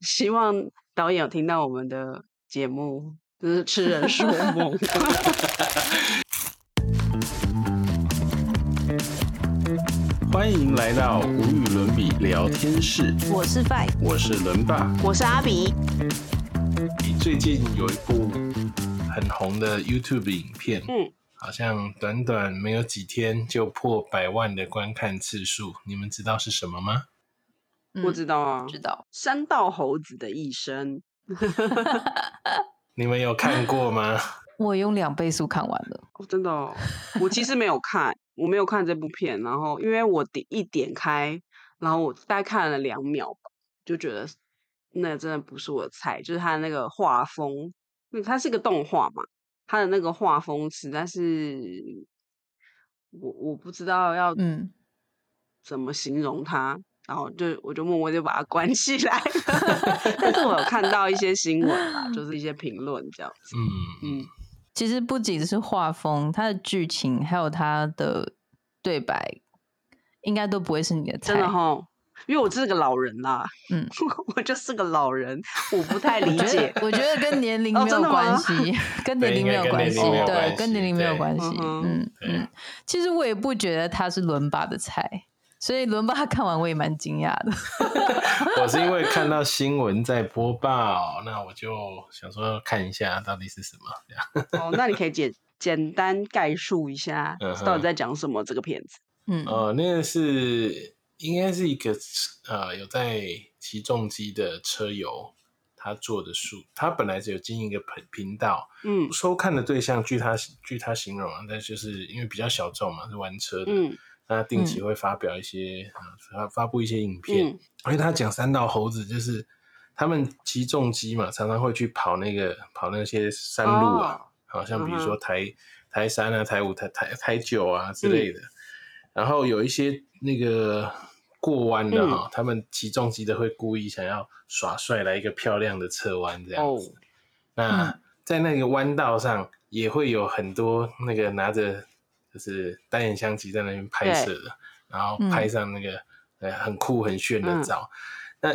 希望导演有听到我们的节目，就是痴人 说梦。欢迎来到无与伦比聊天室，我是 Fi，我是伦爸。我是阿比，最近有一部很红的 YouTube 影片，嗯，好像短短没有几天就破百万的观看次数，你们知道是什么吗？我知道啊，知道。山道猴子的一生 你们有看过吗？我用两倍速看完了。哦，真的哦，我其实没有看，我没有看这部片，然后因为我点一点开，然后我大概看了两秒吧，就觉得那真的不是我的菜，就是它的那个画风，因为它是个动画嘛，它的那个画风实在是，我我不知道要嗯，怎么形容它，然后就我就默默就把它关起来了。但是我有看 到一些新闻啊，就是一些评论这样子，嗯嗯，其实不仅是画风，它的剧情还有它的对白，应该都不会是你的菜。真的哈。因为我是个老人啦，嗯，我就是个老人，我不太理解。我觉得跟年龄没有关系，跟年龄没有关系，对跟年龄没有关，系。嗯嗯，其实我也不觉得他是伦巴的菜，所以伦巴 看完我也蛮惊讶的。我是因为看到新闻在播报，那我就想说看一下到底是什么这样。哦，那你可以简 简单概述一下到底在讲什么这个片子？嗯，哦，那个是应该是一个呃有在骑重机的车友他做的书，他本来只有经营一个频频道，嗯收看的对象据他据他形容啊，但就是因为比较小众嘛，是玩车的，嗯那定期会发表一些啊发发布一些影片，嗯。而且他讲三道猴子就是他们骑重机嘛，常常会去跑那个跑那些山路啊，好像比如说嗯台、台山啊、台五、台台台九啊之类嗯。的。然后有一些那个过弯的哈、他们骑重机的会故意想要耍帅来一个漂亮的侧弯这样哦子。那在那个弯道上也会有很多那个拿着就是单眼相机在那边拍摄的，然后拍上那个、呃很酷很炫的照。那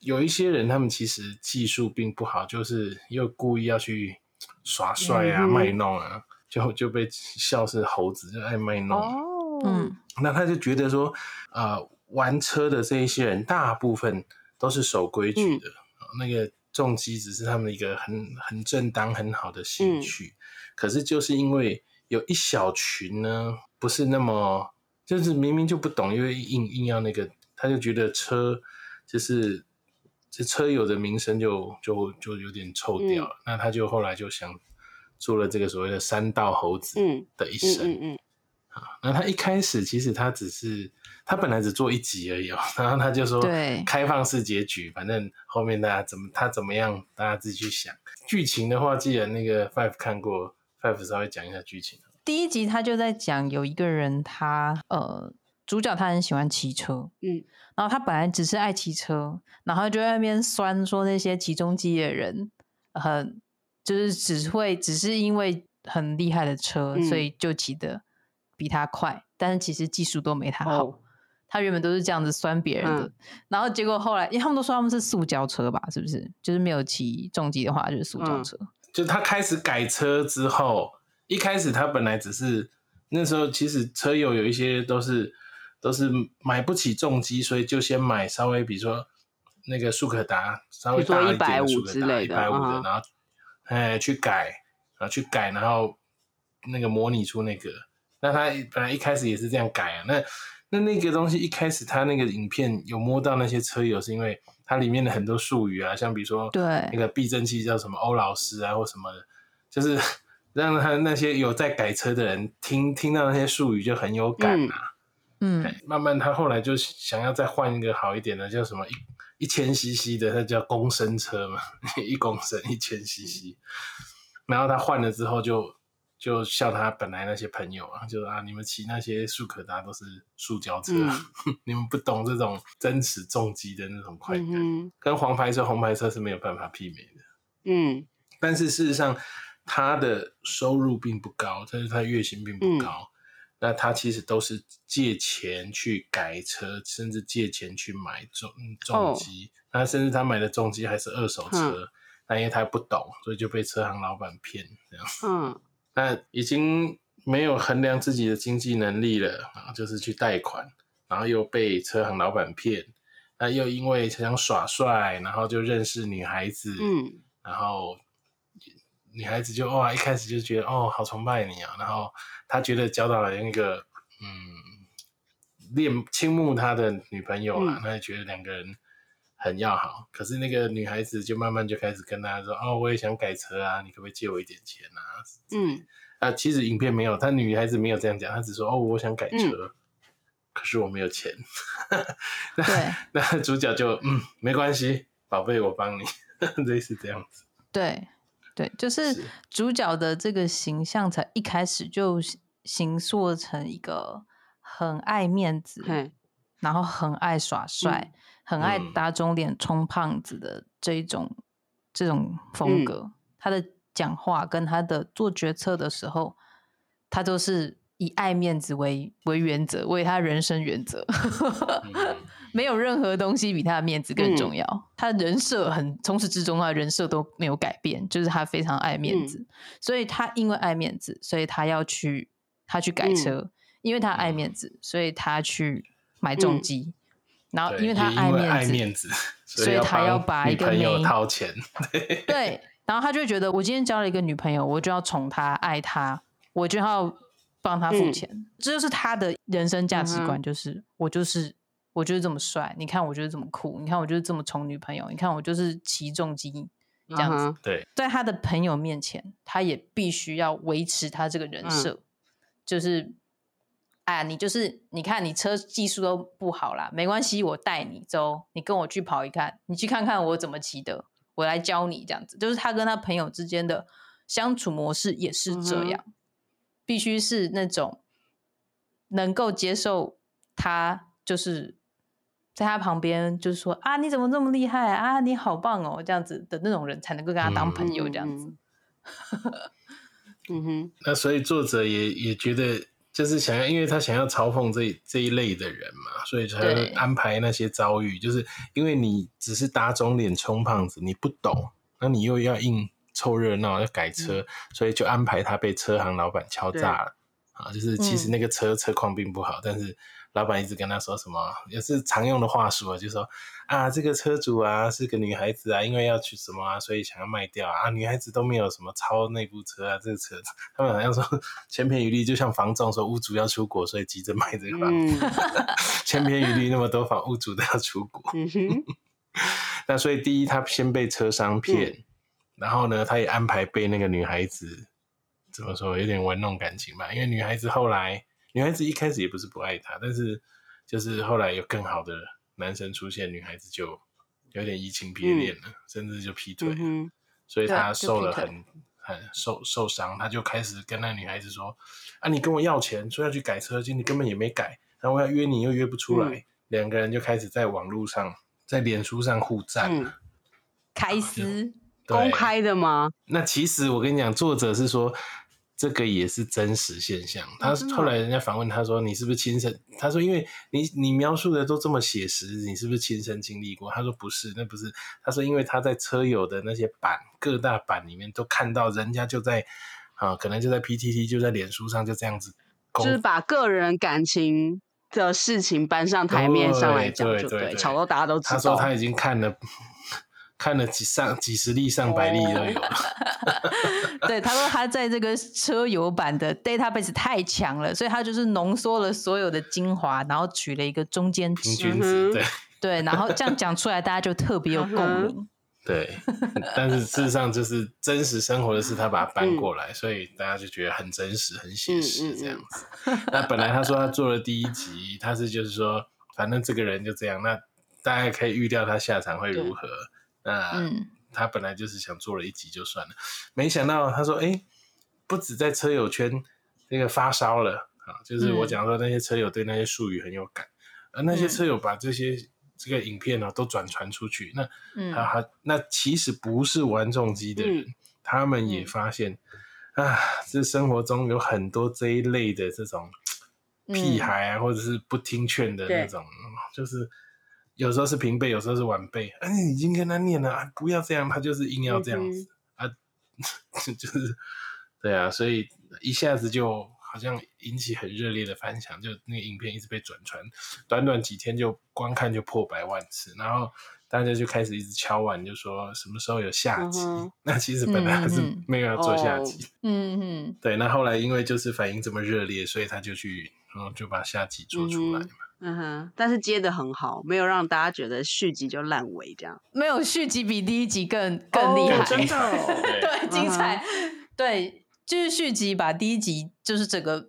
有一些人他们其实技术并不好，就是又故意要去耍帅啊、嗯卖弄啊，就就被笑是猴子，就爱卖弄。哦。嗯。那他就觉得说，呃，玩车的这一些人，大部分都是守规矩的，呃那个重机只是他们一个很很正当、很好的兴趣。可是就是因为有一小群呢，不是那么，就是明明就不懂，因为硬硬要那个，他就觉得车就是这车友的名声就就就有点臭掉了。那他就后来就想做了这个所谓的三道猴子嗯的一生。嗯嗯嗯那他一开始其实他只是他本来只做一集而已哦，然后他就说对开放式结局，反正后面大家怎么他怎么样，大家自己去想。剧情的话，既然那个 Five 看过，Five 稍微讲一下剧情。第一集他就在讲有一个人他呃主角他很喜欢骑车，嗯然后他本来只是爱骑车，然后就在那边酸说那些骑重机的人很就是只会只是因为很厉害的车，嗯所以就骑的比他快，但是其实技术都没他好。哦他原本都是这样子酸别人的，嗯然后结果后来，因为他们都说他们是塑胶车吧，是不是？就是没有骑重机的话，就是塑胶嗯车。就他开始改车之后，一开始他本来只是那时候其实车友有一些都是都是买不起重机，所以就先买稍微比如说那个速可达稍微大一点的速可达，之类的一百五的，然后哎去改，然后去改，然后那个模拟出那个。那他本来一开始也是这样改啊，那那那个东西一开始他那个影片有摸到那些车友，是因为它里面的很多术语啊，像比如说对那个避震器叫什么欧老师啊或什么的，就是 让他那些有在改车的人听听到那些术语就很有感啊。嗯，对慢慢他后来就想要再换一个好一点的，叫什么一一千 CC 的，它叫公升车嘛，一公升一千 CC。然后他换了之后就就笑他本来那些朋友啊，就说啊你们骑那些速可达都是塑胶车，啊 你们不懂这种真实重机的那种快感，嗯跟黄牌车、红牌车是没有办法媲美的。嗯但是事实上，他的收入并不高，但是他月薪并不高。那他其实都是借钱去改车，甚至借钱去买重重机。那甚至他买的重机还是二手车，那因为他不懂，所以就被车行老板骗这样。嗯，那已经没有衡量自己的经济能力了啊，就是去贷款，然后又被车行老板骗。那又因为想耍帅，然后就认识女孩子，嗯，然后女孩子就哇，一开始就觉得哦，好崇拜你啊，然后他觉得交到了那个嗯恋倾慕他的女朋友啊，那就觉得两个人很要好。可是那个女孩子就慢慢就开始跟他说，哦，我也想改车啊，你可不可以借我一点钱啊？嗯，啊，其实影片没有，他女孩子没有这样讲，她只说哦，我想改车。可是我没有钱，对，那主角就嗯，没关系，宝贝，我帮你，类似这样子。对，对，就是主角的这个形象，才一开始就形塑成一个很爱面子，然后很爱耍帅，很爱打肿脸充胖子的这一种这种风格。他的讲话跟他的做决策的时候，他都是。以爱面子为为原则，为他人生原则，没有任何东西比他的面子更重要。他的人设很从始至终，他的人设都没有改变，就是他非常爱面子。所以他因为爱面子，所以他要去他去改车，因为他爱面子，所以他去买重机。然后因为他爱面子，所以他要把一个女朋友掏钱。对，然后他就会觉得，我今天交了一个女朋友，我就要宠她、爱她，我就要。帮她付钱，这就是他的人生价值观，就是我就是我就是这么帅，你看我就是这么酷，你看我就是这么宠女朋友，你看我就是骑重机这样子。对，在他的朋友面前，他也必须要维持他这个人设，就是哎，你就是你看你车技术都不好啦，没关系，我带你走，你跟我去跑一看，你去看看我怎么骑的，我来教你这样子。就是他跟他朋友之间的相处模式也是这样。必须是那种能够接受他，就是在他旁边，就是说啊，你怎么这么厉害啊？你好棒哦，这样子的那种人才能够跟他当朋友，这样子。嗯哼。那所以作者也也觉得，就是想要，因为他想要嘲讽这这一类的人嘛，所以才会安排那些遭遇，就是因为你只是打肿脸充胖子，你不懂，那你又要硬。凑热闹要改车，所以就安排他被车行老板敲诈了啊！就是其实那个车车况并不好，但是老板一直跟他说什么，也是常用的话术啊，就说啊，这个车主啊是个女孩子啊，因为要去什么啊，所以想要卖掉啊。女孩子都没有什么超那部车啊，这个车他们好像说 千篇一律，就像房仲说屋主要出国，所以急着卖这个房子，千篇一律那么多房屋主都要出国。那所以第一，他先被车商骗。然后呢，他也安排被那个女孩子怎么说，有点玩弄感情吧。因为女孩子后来，女孩子一开始也不是不爱他，但是就是后来有更好的男生出现，女孩子就有点移情别恋了，甚至就劈腿。所以他受了很很受受伤，他就开始跟那女孩子说：“啊，你跟我要钱，说要去改车，今你根本也没改，然后我要约你又约不出来。”两个人就开始在网络上，在脸书上互战，开撕。公开的吗？那其实我跟你讲，作者是说这个也是真实现象。他后来人家反问他说：“你是不是亲身？”他说：“因为你你描述的都这么写实，你是不是亲身经历过？”他说：“不是，那不是。”他说：“因为他在车友的那些版各大版里面都看到人家就在啊，可能就在 PTT 就在脸书上就这样子，就是把个人感情的事情搬上台面上来讲，就对，吵到大家都知道。”他说他已经看了。看了几上几十例上百例都有。对，他说他在这个车友版的 database 太强了，所以他就是浓缩了所有的精华，然后取了一个中间值。对 对，然后这样讲出来，大家就特别有共鸣。对，但是事实上就是真实生活的事，他把它搬过来，所以大家就觉得很真实、很写实这样子。那本来他说他做了第一集，他是就是说，反正这个人就这样，那大家可以预料他下场会如何。那他本来就是想做了一集就算了，没想到他说：“哎，不止在车友圈那个发烧了啊，就是我讲说那些车友对那些术语很有感，而那些车友把这些这个影片呢都转传出去，那啊那其实不是玩重机的人，他们也发现啊，这生活中有很多这一类的这种屁孩啊，或者是不听劝的那种，就是有时候是平辈，有时候是晚辈。哎，你已经跟他念了啊，不要这样，他就是硬要这样子啊，就是对啊，所以一下子就好像引起很热烈的反响，就那个影片一直被转传，短短几天就观看就破百万次，然后。大家就开始一直敲碗，就说什么时候有下集？那其实本来还是没有要做下集。嗯嗯，对。那后来因为就是反应这么热烈，所以他就去，然后就把下集做出来嘛。嗯哼，但是接的很好，没有让大家觉得续集就烂尾这样。没有续集比第一集更更厉害，真的，哦 对，精彩。对，就是续集把第一集就是整个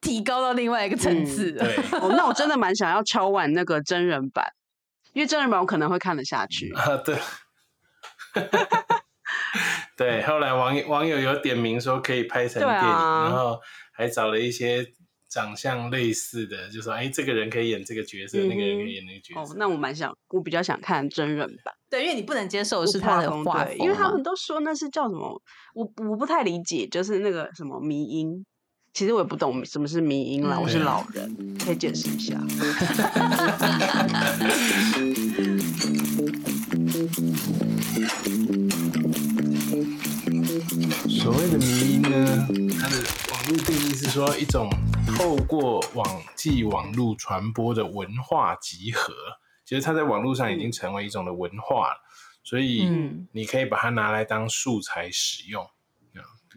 提高到另外一个层次。对，哦，那我真的蛮想要敲完那个真人版。因为真人版我可能会看得下去啊，对，对，后来网友网友有点名说可以拍成电影，然后还找了一些长相类似的，就说哎，这个人可以演这个角色，那个人可以演那个角色。哦，那我蛮想，我比较想看真人版。对，因为你不能接受是他的画因为他们都说那是叫什么，我我不太理解，就是那个什么迷音。其实我也不懂什么是迷音啦，我是老人，可以解释一下。所谓的迷音呢，它的网络定义是说一种透过网际网络传播的文化集合，其实它在网络上已经成为一种的文化了，所以你可以把它拿来当素材使用。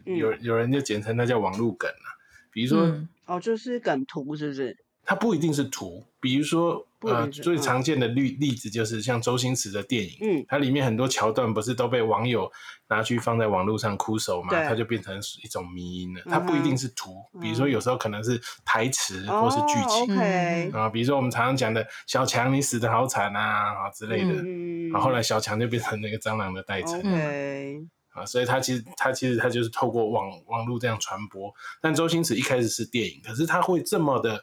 有有人就简称它叫网络梗了。比如说，哦，就是梗图，是不是？它不一定是图。比如说，呃，最常见的例例子就是像周星驰的电影，嗯，它里面很多桥段不是都被网友拿去放在网络上哭手嘛？它就变成一种迷因了。它不一定是图，比如说有时候可能是台词或是剧情啊。比如说我们常常讲的小强，你死的好惨啊啊之类的。然后后来小强就变成那个蟑螂的代称。啊，所以他其实他其实他就是透过网网络这样传播，但周星驰一开始是电影，可是他会这么的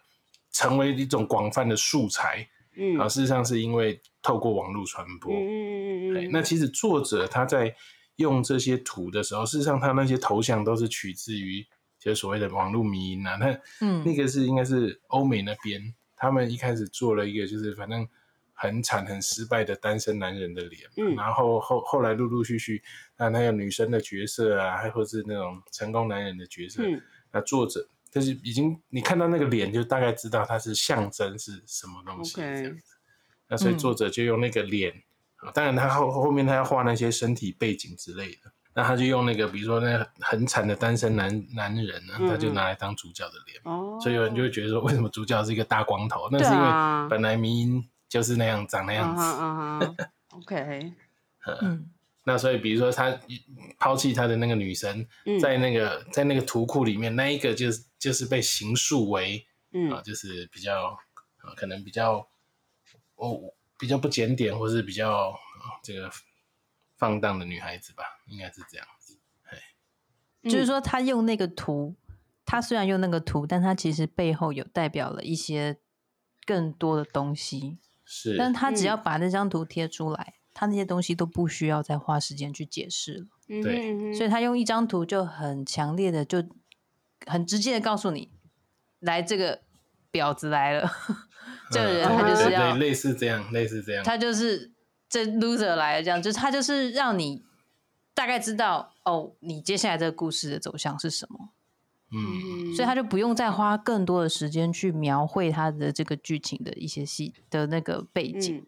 成为一种广泛的素材，嗯，啊，事实上是因为透过网络传播，嗯嗯嗯嗯，那其实作者他在用这些图的时候，事实上他那些头像都是取自于就是所谓的网络迷因啊，那嗯，那个是应该是欧美那边，他们一开始做了一个就是反正。很惨、很失败的单身男人的脸，嗯，然后后后来陆陆续续，那那个女生的角色啊，还或是那种成功男人的角色，嗯，那作者就是已经你看到那个脸，就大概知道它是象征是什么东西这样子。那所以作者就用那个脸，当然他后后面他要画那些身体背景之类的，那他就用那个比如说那很惨的单身男男人呢，他就拿来当主角的脸，哦，所以有人就会觉得说，为什么主角是一个大光头？那是因为本来迷音。就是那样长那样子，OK，嗯，那所以比如说他抛弃他的那个女生，在那个在那个图库里面，那一个就是就是被刑诉为，嗯啊，就是比较啊，可能比较哦比较不检点，或是比较这个放荡的女孩子吧，应该是这样子，就是说他用那个图，他虽然用那个图，但他其实背后有代表了一些更多的东西。是，但他只要把那张图贴出来，他那些东西都不需要再花时间去解释了。对，所以他用一张图就很强烈的，就很直接的告诉你，来这个婊子来了，这个人他就是要类似这样，类似这样，他就是这 loser 来了，这样就是他就是让你大概知道哦，你接下来这个故事的走向是什么。嗯，所以他就不用再花更多的时间去描绘他的这个剧情的一些戏的那个背景，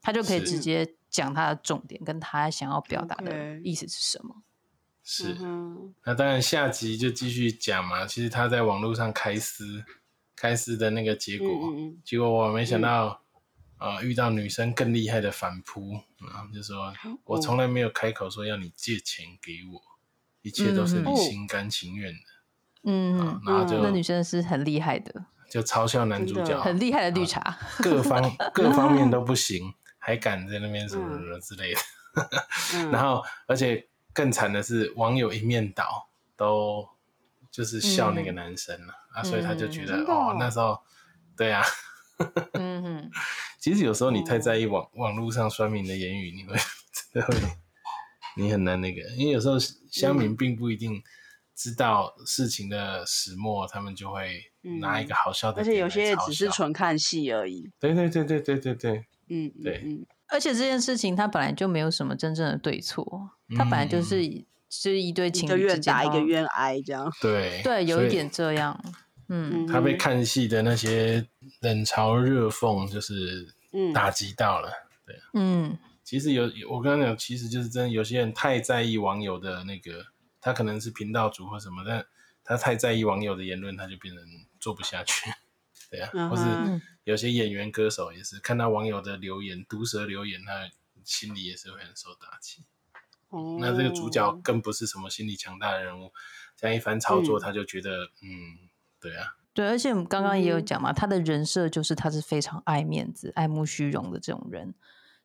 他就可以直接讲他的重点，跟他想要表达的意思是什么。是，那当然下集就继续讲嘛。其实他在网络上开撕，开撕的那个结果，结果我没想到，啊，遇到女生更厉害的反扑，然后就说我从来没有开口说要你借钱给我，一切都是你心甘情愿的。嗯，然后就那女生是很厉害的，就嘲笑男主角很厉害的绿茶，各方 各方面都不行，还敢在那边什么什么之类的。然后，而且更惨的是，网友一面倒，都就是笑那个男生了啊，所以他就觉得哦，那时候对啊，嗯哼，其实有时候你太在意网网络上酸民的言语，你会真的会你很难那个，因为有时候乡民并不一定。知道事情的始末，他们就会拿一个好笑的，而且有些只是纯看戏而已。对对对对对对对，嗯，对，嗯。而且这件事情它本来就没有什么真正的对错，它本来就是是一对情侣愿打一个愿挨这样。对对，有一点这样。嗯，他被看戏的那些冷嘲热讽，就是打击到了。对，嗯，其实有我刚刚讲，其实就是真的有些人太在意网友的那个。他可能是频道主或什么，但他太在意网友的言论，他就变成做不下去，对啊，或是有些演员歌手也是看到网友的留言、毒舌留言，他心里也是会很受打击。哦，那这个主角更不是什么心理强大的人物，这样一番操作，他就觉得，嗯，对啊，对，而且我们刚刚也有讲嘛，他的人设就是他是非常爱面子、爱慕虚荣的这种人，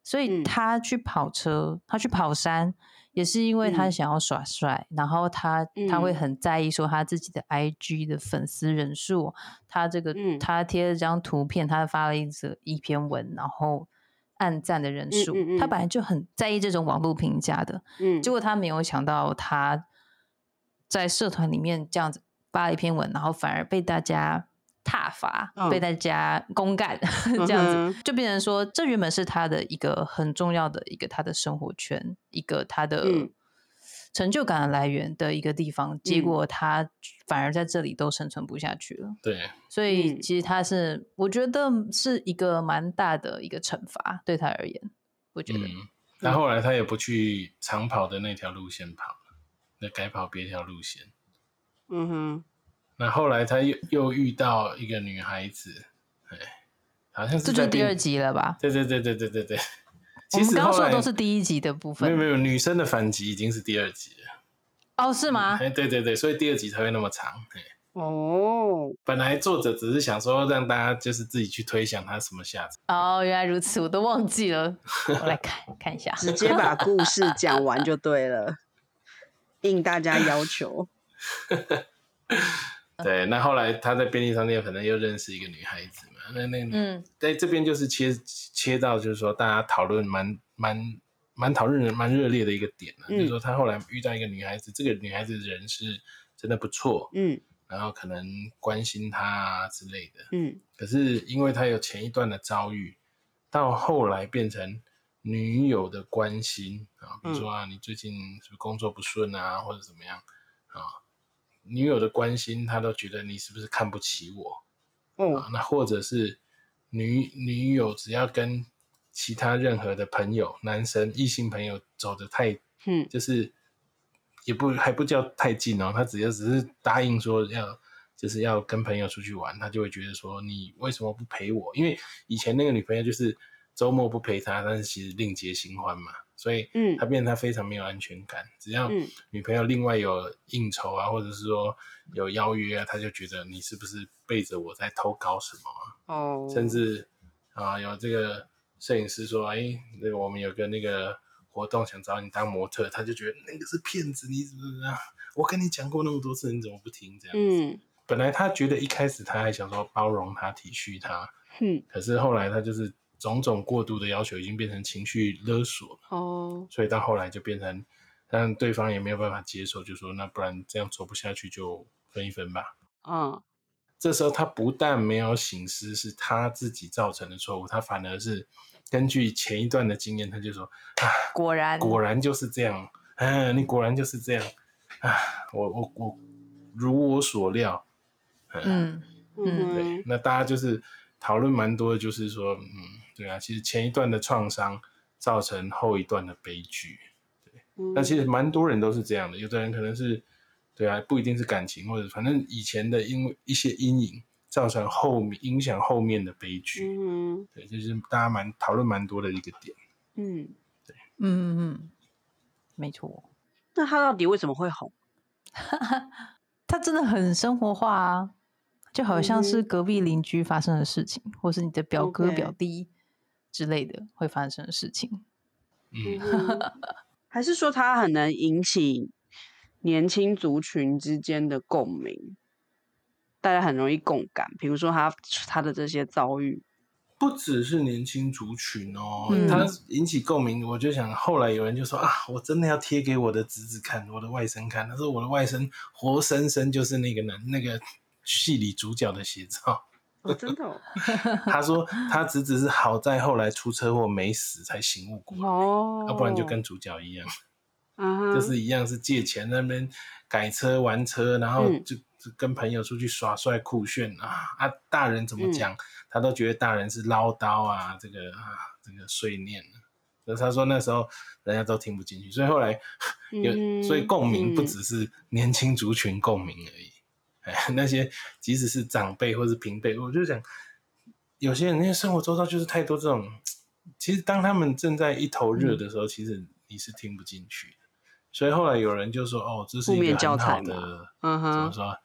所以他去跑车，他去跑山。也是因为他想要耍帅，然后他他会很在意说他自己的 IG 的粉丝人数，他这个他贴了张图片，他发了一则一篇文，然后按赞的人数，他本来就很在意这种网络评价的，结果他没有想到他在社团里面这样子发了一篇文，然后反而被大家。踏伐被大家公干，这样子就变成说，这原本是他的一个很重要的一个他的生活圈，一个他的成就感的来源的一个地方。结果他反而在这里都生存不下去了。对，所以其实他是，我觉得是一个蛮大的一个惩罚对他而言。我觉得，那后来他也不去长跑的那条路线跑了，那改跑别条路线。嗯哼。那后来他又又遇到一个女孩子，哎，好像是这就第二集了吧？对对对对对对对。我们刚说的都是第一集的部分，没有没有，女生的反击已经是第二集了。哦，是吗？哎，对对对，所以第二集才会那么长。哦，本来作者只是想说让大家就是自己去推想他什么下场。哦，原来如此，我都忘记了。我来看看一下，直接把故事讲完就对了，应大家要求。对，那后来他在便利商店可能又认识一个女孩子嘛，那那嗯，在这边就是切切到就是说大家讨论蛮蛮蛮讨论蛮热烈的一个点了，就是说他后来遇到一个女孩子，这个女孩子人是真的不错，嗯，然后可能关心他啊之类的，嗯，可是因为他有前一段的遭遇，到后来变成女友的关心啊，比如说啊你最近是不是工作不顺啊，或者怎么样啊。女友的关心，他都觉得你是不是看不起我？哦，那或者是女女友只要跟其他任何的朋友、男生、异性朋友走的太，嗯，就是也不还不叫太近哦，他只要只是答应说要就是要跟朋友出去玩，他就会觉得说你为什么不陪我？因为以前那个女朋友就是周末不陪他，但是其实另结新欢嘛。所以，嗯，他变得他非常没有安全感。只要女朋友另外有应酬啊，或者是说有邀约啊，他就觉得你是不是背着我在偷搞什么？哦，甚至啊，有这个摄影师说，哎，那个我们有个那个活动想找你当模特，他就觉得那个是骗子，你怎么怎么样？我跟你讲过那么多次，你怎么不听？这样子。本来他觉得一开始他还想说包容他、体恤他，嗯，可是后来他就是。种种过度的要求已经变成情绪勒索了。哦，所以到后来就变成，但对方也没有办法接受，就说那不然这样做不下去就分一分吧。嗯，这时候他不但没有醒思是他自己造成的错误，他反而是根据前一段的经验，他就说啊，果然。果然就是这样，嗯，你果然就是这样啊，我我我如我所料，嗯。嗯，对，那大家就是讨论蛮多的，就是说嗯。对啊，其实前一段的创伤造成后一段的悲剧，对。那其实蛮多人都是这样的，有的人可能是，对啊，不一定是感情，或者反正以前的因为一些阴影造成后面影响后面的悲剧。嗯，对，就是大家蛮讨论蛮多的一个点。嗯，对，嗯嗯嗯，没错。那他到底为什么会红？他真的很生活化啊，就好像是隔壁邻居发生的事情，或是你的表哥表弟。之类的会发生的事情，嗯，还是说他很能引起年轻族群之间的共鸣，大家很容易共感。比如说他他的这些遭遇，不只是年轻族群哦，它引起共鸣。我就想，后来有人就说啊，我真的要贴给我的侄子看，我的外甥看。他说我的外甥活生生就是那个男那个戏里主角的写照。哦，真的。他说他侄子是好在后来出车祸没死才醒悟过来，哦，要不然就跟主角一样，就是一样是借钱那边改车玩车，然后就就跟朋友出去耍帅酷炫啊啊！大人怎么讲，他都觉得大人是唠叨啊，这个啊这个碎念。所以他说那时候人家都听不进去，所以后来 有所以共鸣不只是年轻族群共鸣而已。哎，那些即使是长辈或是平辈，我就想，有些人那些生活周遭就是太多这种，其实当他们正在一头热的时候，其实你是听不进去的。所以后来有人就说：“哦，这是一个很好的，嗯哼，怎么说？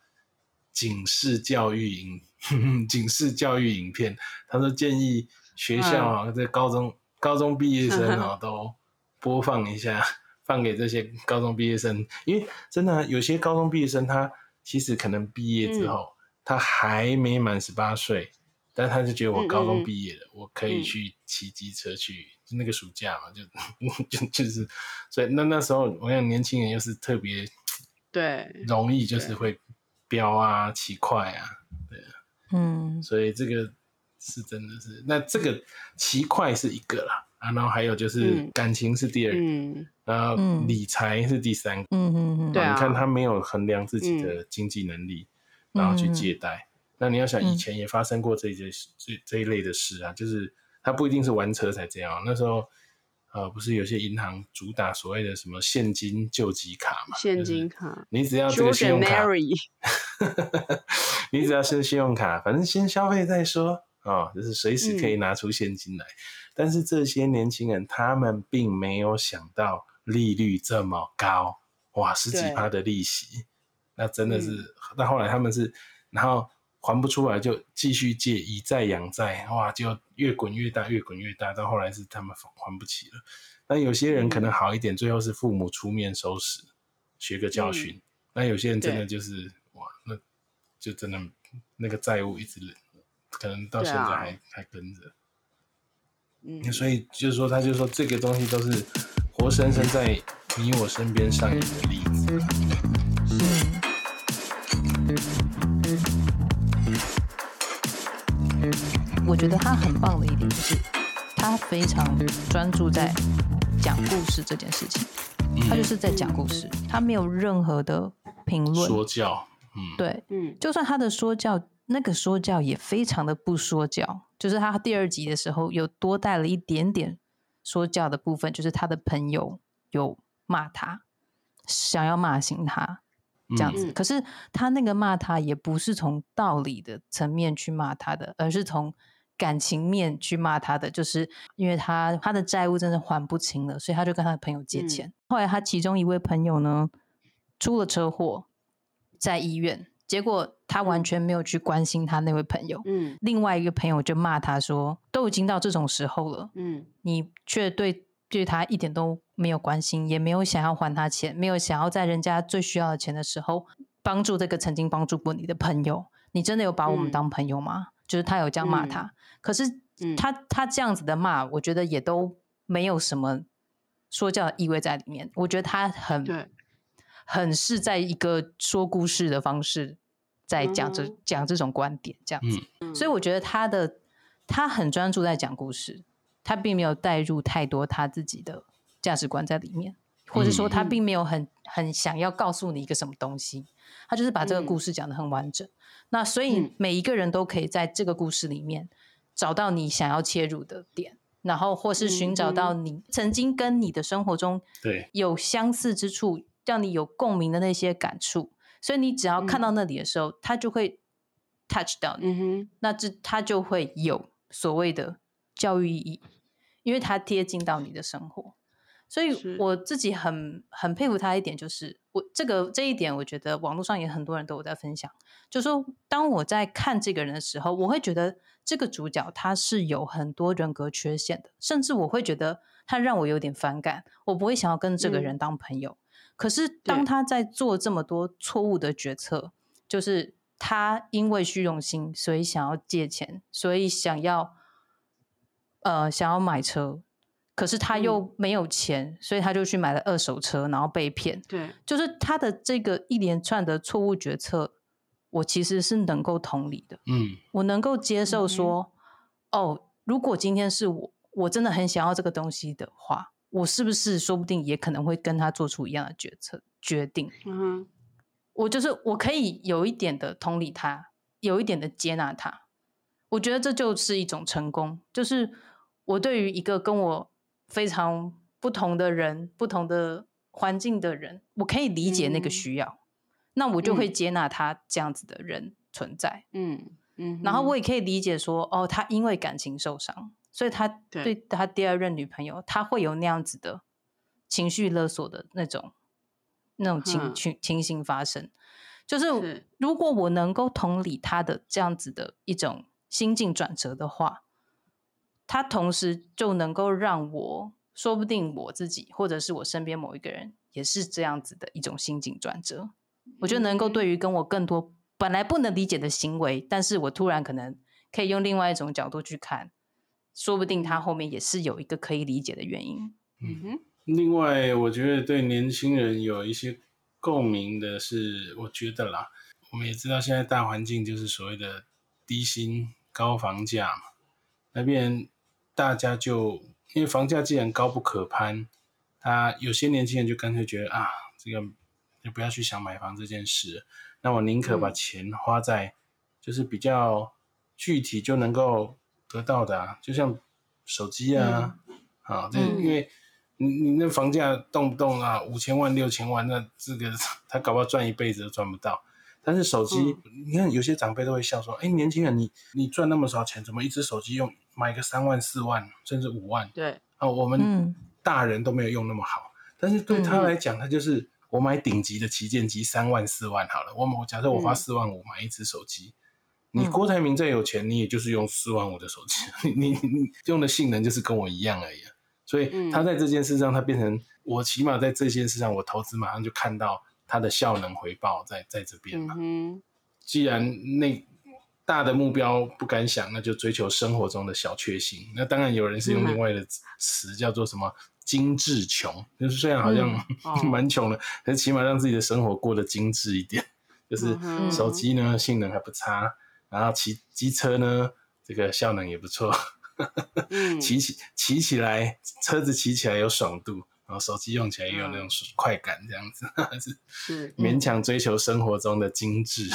警示教育影，警示教育影片。”他说建议学校啊，在高中高中毕业生啊，都播放一下，放给这些高中毕业生，因为真的有些高中毕业生他。其实可能毕业之后，他还没满十八岁，但他就觉得我高中毕业了，我可以去骑机车去，就那个暑假嘛，就 就就是，所以那那时候我想年轻人又是特别对容易就是会飙啊骑快啊，对，嗯，所以这个是真的是，那这个骑快是一个啦。啊，然后还有就是感情是第二，然后理财是第三，嗯嗯嗯，对啊，你看他没有衡量自己的经济能力，然后去借贷，那你要想以前也发生过这些这这一类的事啊，就是他不一定是玩车才这样，那时候呃不是有些银行主打所谓的什么现金救济卡嘛，现金卡，你只要这个信用卡，你只要是信用卡，反正先消费再说啊，就是随时可以拿出现金来。但是这些年轻人，他们并没有想到利率这么高，哇，十几趴的利息，那真的是。到后来他们是，然后还不出来就继续借，以债养债，哇，就越滚越大，越滚越大。到后来是他们还不起了。那有些人可能好一点，最后是父母出面收拾，学个教训。那有些人真的就是哇，那就真的那个债务一直可能到现在还还跟着。嗯，所以就是说，他就说这个东西都是活生生在你我身边上演的例子。我觉得他很棒的一点就是，他非常专注在讲故事这件事情。他就是在讲故事，他没有任何的评论说教。嗯，对，嗯，就算他的说教，那个说教也非常的不说教。就是他第二集的时候，有多带了一点点说教的部分，就是他的朋友有骂他，想要骂醒他这样子。可是他那个骂他，也不是从道理的层面去骂他的，而是从感情面去骂他的。就是因为他他的债务真的还不清了，所以他就跟他的朋友借钱。后来他其中一位朋友呢出了车祸，在医院。结果他完全没有去关心他那位朋友，嗯，另外一个朋友就骂他说：“都已经到这种时候了，嗯，你却对对他一点都没有关心，也没有想要还他钱，没有想要在人家最需要的钱的时候帮助这个曾经帮助过你的朋友，你真的有把我们当朋友吗？”就是他有这样骂他，可是他他这样子的骂，我觉得也都没有什么说教的意味在里面。我觉得他很对。很是在一个说故事的方式，在讲这讲这种观点这样子，所以我觉得他的他很专注在讲故事，他并没有带入太多他自己的价值观在里面，或者说他并没有很很想要告诉你一个什么东西，他就是把这个故事讲的很完整。那所以每一个人都可以在这个故事里面找到你想要切入的点，然后或是寻找到你曾经跟你的生活中对。有相似之处。让你有共鸣的那些感触，所以你只要看到那里的时候，它就会 touch 到你，那这它就会有所谓的教育意义，因为它贴近到你的生活。所以我自己很很佩服他一点，就是我这个这一点，我觉得网络上也很多人都有在分享，就说当我在看这个人的时候，我会觉得这个主角他是有很多人格缺陷的，甚至我会觉得他让我有点反感，我不会想要跟这个人当朋友。可是，当他在做这么多错误的决策，就是他因为虚荣心，所以想要借钱，所以想要呃想要买车，可是他又没有钱，所以他就去买了二手车，然后被骗。对，就是他的这个一连串的错误决策，我其实是能够同理的。嗯，我能够接受说，哦，如果今天是我，我真的很想要这个东西的话，我是不是说不定也可能会跟他做出一样的决策决定？嗯。我就是我可以有一点的同理他，有一点的接纳他，我觉得这就是一种成功。就是我对于一个跟我非常不同的人、不同的环境的人，我可以理解那个需要，那我就会接纳他这样子的人存在。嗯嗯，然后我也可以理解说，哦，他因为感情受伤，所以他对他第二任女朋友，他会有那样子的情绪勒索的那种。那种情情情形发生，就是如果我能够同理他的这样子的一种心境转折的话，他同时就能够让我说不定我自己或者是我身边某一个人也是这样子的一种心境转折。我觉得能够对于跟我更多本来不能理解的行为，但是我突然可能可以用另外一种角度去看，说不定他后面也是有一个可以理解的原因。嗯哼。另外，我觉得对年轻人有一些共鸣的是，我觉得啦，我们也知道现在大环境就是所谓的低薪高房价嘛，那边大家就因为房价既然高不可攀，他有些年轻人就干脆觉得啊，这个就不要去想买房这件事，那我宁可把钱花在就是比较具体就能够得到的，啊，就像手机啊，啊，这因为。你你那房价动不动啊五千万六千万，那这个 他搞不好赚一辈子都赚不到。但是手机，你看有些长辈都会笑说：“哎，年轻人，你你赚那么少钱，怎么一只手机用买个三万四万甚至五万？”对啊，我们大人都没有用那么好。但是对他来讲，他就是我买顶级的旗舰机三万四万好了。我我假设我花四万五买一只手机，你郭台铭再有钱，你也就是用四万五的手机，你你用的性能就是跟我一样而已。所以他在这件事上，他变成我起码在这件事上，我投资马上就看到它的效能回报在在这边嘛。既然那大的目标不敢想，那就追求生活中的小确幸。那当然有人是用另外的词叫做什么“精致穷”，就是虽然好像 蛮穷的，可是起码让自己的生活过得精致一点。就是手机呢性能还不差，然后骑机车呢这个效能也不错。骑起骑起来，车子骑起来有爽度，然后手机用起来也有那种快感，这样子 是是勉强追求生活中的精致。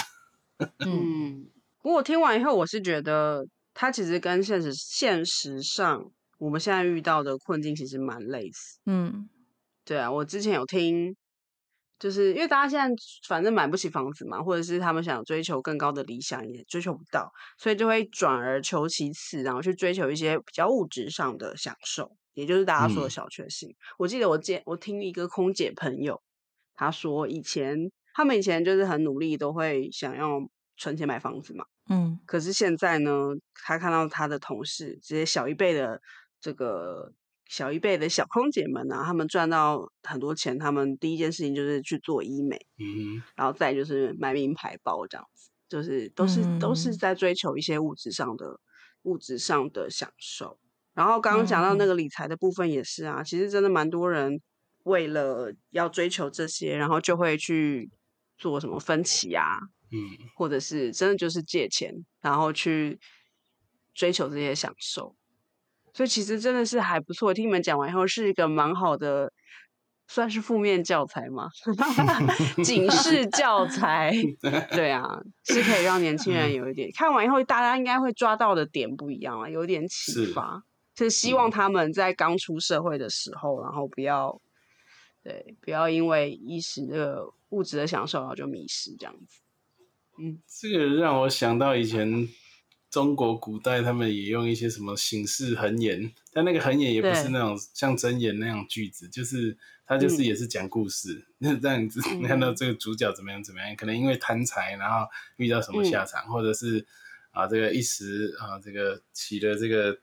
嗯，不过听完以后，我是觉得它其实跟现实现实上我们现在遇到的困境其实蛮类似。嗯，对啊，我之前有听。就是因为大家现在反正买不起房子嘛，或者是他们想追求更高的理想也追求不到，所以就会转而求其次，然后去追求一些比较物质上的享受，也就是大家说的小确幸。我记得我见我听一个空姐朋友，她说以前他们以前就是很努力，都会想要存钱买房子嘛，嗯，可是现在呢，他看到他的同事这些小一辈的这个。小一辈的小空姐们啊，他们赚到很多钱，他们第一件事情就是去做医美，嗯，然后再就是买名牌包这样子，就是都是都是在追求一些物质上的物质上的享受。然后刚刚讲到那个理财的部分也是啊，其实真的蛮多人为了要追求这些，然后就会去做什么分期啊，嗯，或者是真的就是借钱，然后去追求这些享受。所以其实真的是还不错，听你们讲完以后是一个蛮好的，算是负面教材吗？警示教材，对啊，是可以让年轻人有一点看完以后，大家应该会抓到的点不一样啊，有点启发。是希望他们在刚出社会的时候，然后不要，对，不要因为一时的物质的享受然后就迷失这样子。嗯，这个让我想到以前。中国古代他们也用一些什么形式恒言，但那个恒言也不是那种像真言那样句子，就是他就是也是讲故事，那这样子看到这个主角怎么样怎么样，可能因为贪财，然后遇到什么下场，或者是啊这个一时啊这个起了这个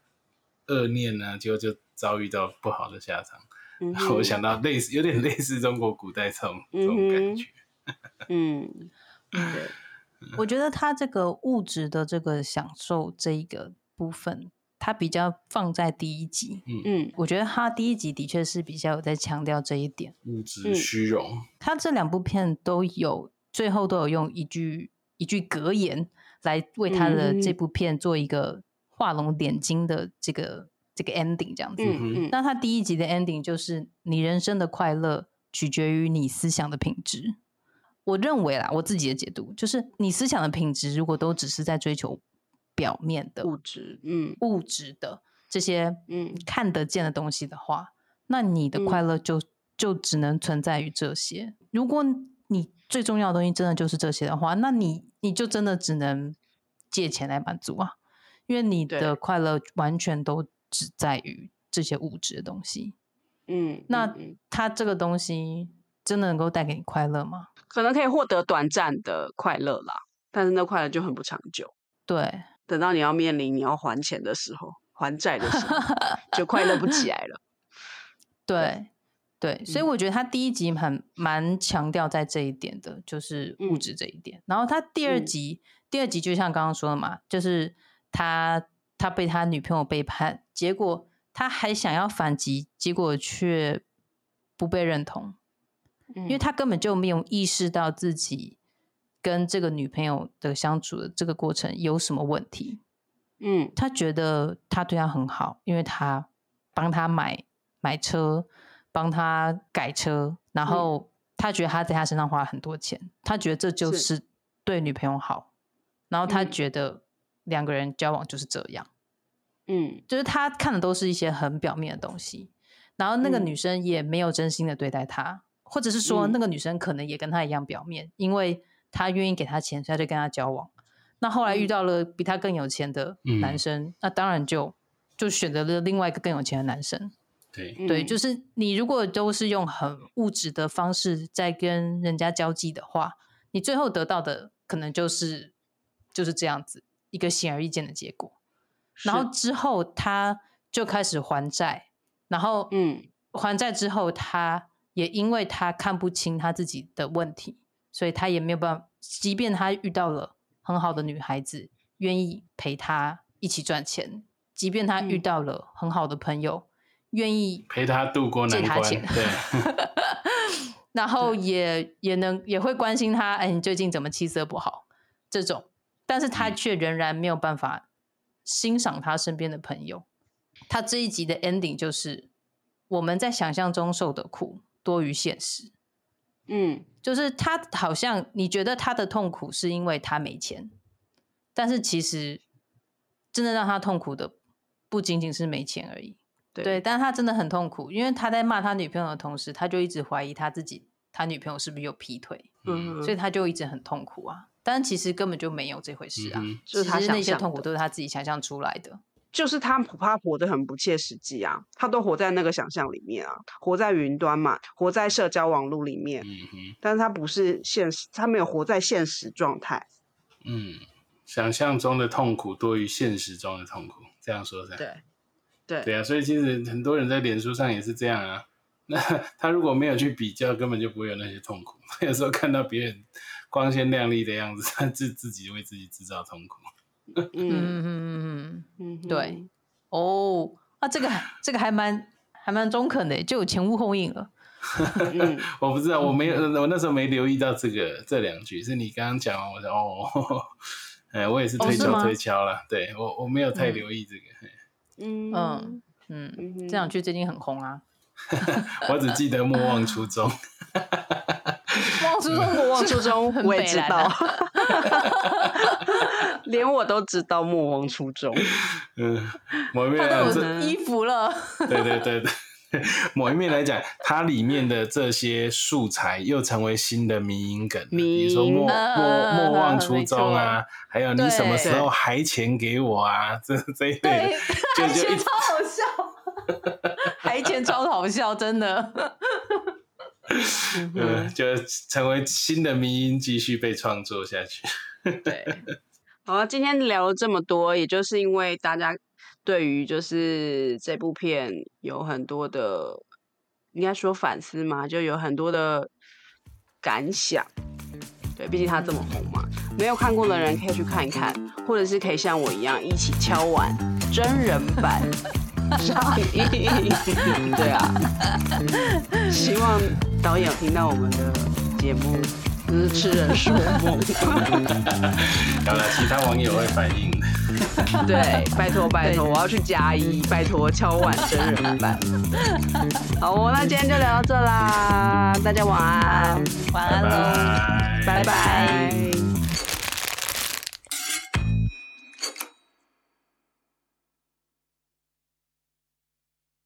恶念呢，就就遭遇到不好的下场。我想到类似有点类似中国古代这种这种感觉。嗯，对。我觉得他这个物质的这个享受这一个部分，他比较放在第一集。嗯嗯，我觉得他第一集的确是比较有在强调这一点，物质虚荣。他这两部片都有最后都有用一句一句格言来为他的这部片做一个画龙点睛的这个这个 ending 这样子。嗯嗯，那他第一集的 ending 就是你人生的快乐取决于你思想的品质。我认为啦，我自己的解读就是，你思想的品质如果都只是在追求表面的物质，嗯，物质的这些，嗯，看得见的东西的话，那你的快乐就就只能存在于这些。如果你最重要的东西真的就是这些的话，那你你就真的只能借钱来满足啊，因为你的快乐完全都只在于这些物质的东西。嗯，那它这个东西真的能够带给你快乐吗？可能可以获得短暂的快乐啦，但是那快乐就很不长久。对，等到你要面临你要还钱的时候，还债的时候，就快乐不起来了。对，对，所以我觉得他第一集很蛮强调在这一点的，就是物质这一点。然后他第二集，第二集就像刚刚说的嘛，就是他他被他女朋友背叛，结果他还想要反击，结果却不被认同。因为他根本就没有意识到自己跟这个女朋友的相处的这个过程有什么问题，嗯，他觉得他对他很好，因为他帮他买买车，帮他改车，然后他觉得他在他身上花了很多钱，他觉得这就是。对女朋友好，然后他觉得两个人交往就是这样，嗯，就是他看的都是一些很表面的东西，然后那个女生也没有真心的对待他。或者是说，那个女生可能也跟他一样表面，因为他愿意给他钱，所以就跟他交往。那后来遇到了比他更有钱的男生，那当然就就选择了另外一个更有钱的男生。对对，就是你如果都是用很物质的方式在跟人家交际的话，你最后得到的可能就是就是这样子一个显而易见的结果。然后之后他就开始还债，然后嗯，还债之后他。也因为他看不清他自己的问题，所以他也没有办法。即便他遇到了很好的女孩子，愿意陪他一起赚钱；即便他遇到了很好的朋友，愿意陪他度过难关，对。然后也也能也会关心他，哎，你最近怎么气色不好？这种，但是他却仍然没有办法欣赏他身边的朋友。他这一集的 ending 就是我们在想象中受的苦。多于现实，嗯，就是他好像你觉得他的痛苦是因为他没钱，但是其实真的让他痛苦的不仅仅是没钱而已，对，但是他真的很痛苦，因为他在骂他女朋友的同时，他就一直怀疑他自己，他女朋友是不是有劈腿，嗯，所以他就一直很痛苦啊，但其实根本就没有这回事啊，其实那些痛苦都是他自己想象出来的。就是他怕活得很不切实际啊，他都活在那个想象里面啊，活在云端嘛，活在社交网络里面。嗯哼，但是他不是现实，他没有活在现实状态。嗯，想象中的痛苦多于现实中的痛苦，这样说噻。对，对，对啊，所以其实很多人在脸书上也是这样啊。那 他如果没有去比较，根本就不会有那些痛苦。有时候看到别人光鲜亮丽的样子，他自自己为自己制造痛苦。嗯。嗯嗯嗯嗯，对，哦，啊，这个 这个还蛮还蛮中肯的，就有前呼后应了。我不知道，我没有，我那时候没留意到这个这两句，是你刚刚讲完，我说哦，哎，我也是推敲推敲了，对我我没有太留意这个。嗯。嗯嗯，这两句最近很红啊。我只记得莫忘初衷。忘初衷，莫忘初衷，我也知道。连我都知道莫忘初衷。嗯，某一面有衣服了。对对对对，某一面来讲，它里面的这些素材又成为新的迷因梗，比如说莫莫莫忘初衷啊，还有你什么时候还钱给我啊，这这一类，就就超好笑，还钱超好笑，真的。嗯，就成为新的迷音，继续被创作下去。对。好，今天聊了这么多，也就是因为大家对于就是这部片有很多的，应该说反思嘛，就有很多的感想。对，毕竟它这么红嘛，没有看过的人可以去看一看，或者是可以像我一样一起敲完。真人版上映。对啊，希望导演听到我们的节目，就是痴人说梦。当然，其他网友会反映。对，拜托拜托，我要去加一，拜托敲碗真人版。好哦，那今天就聊到这啦，大家晚安，晚安喽，拜拜。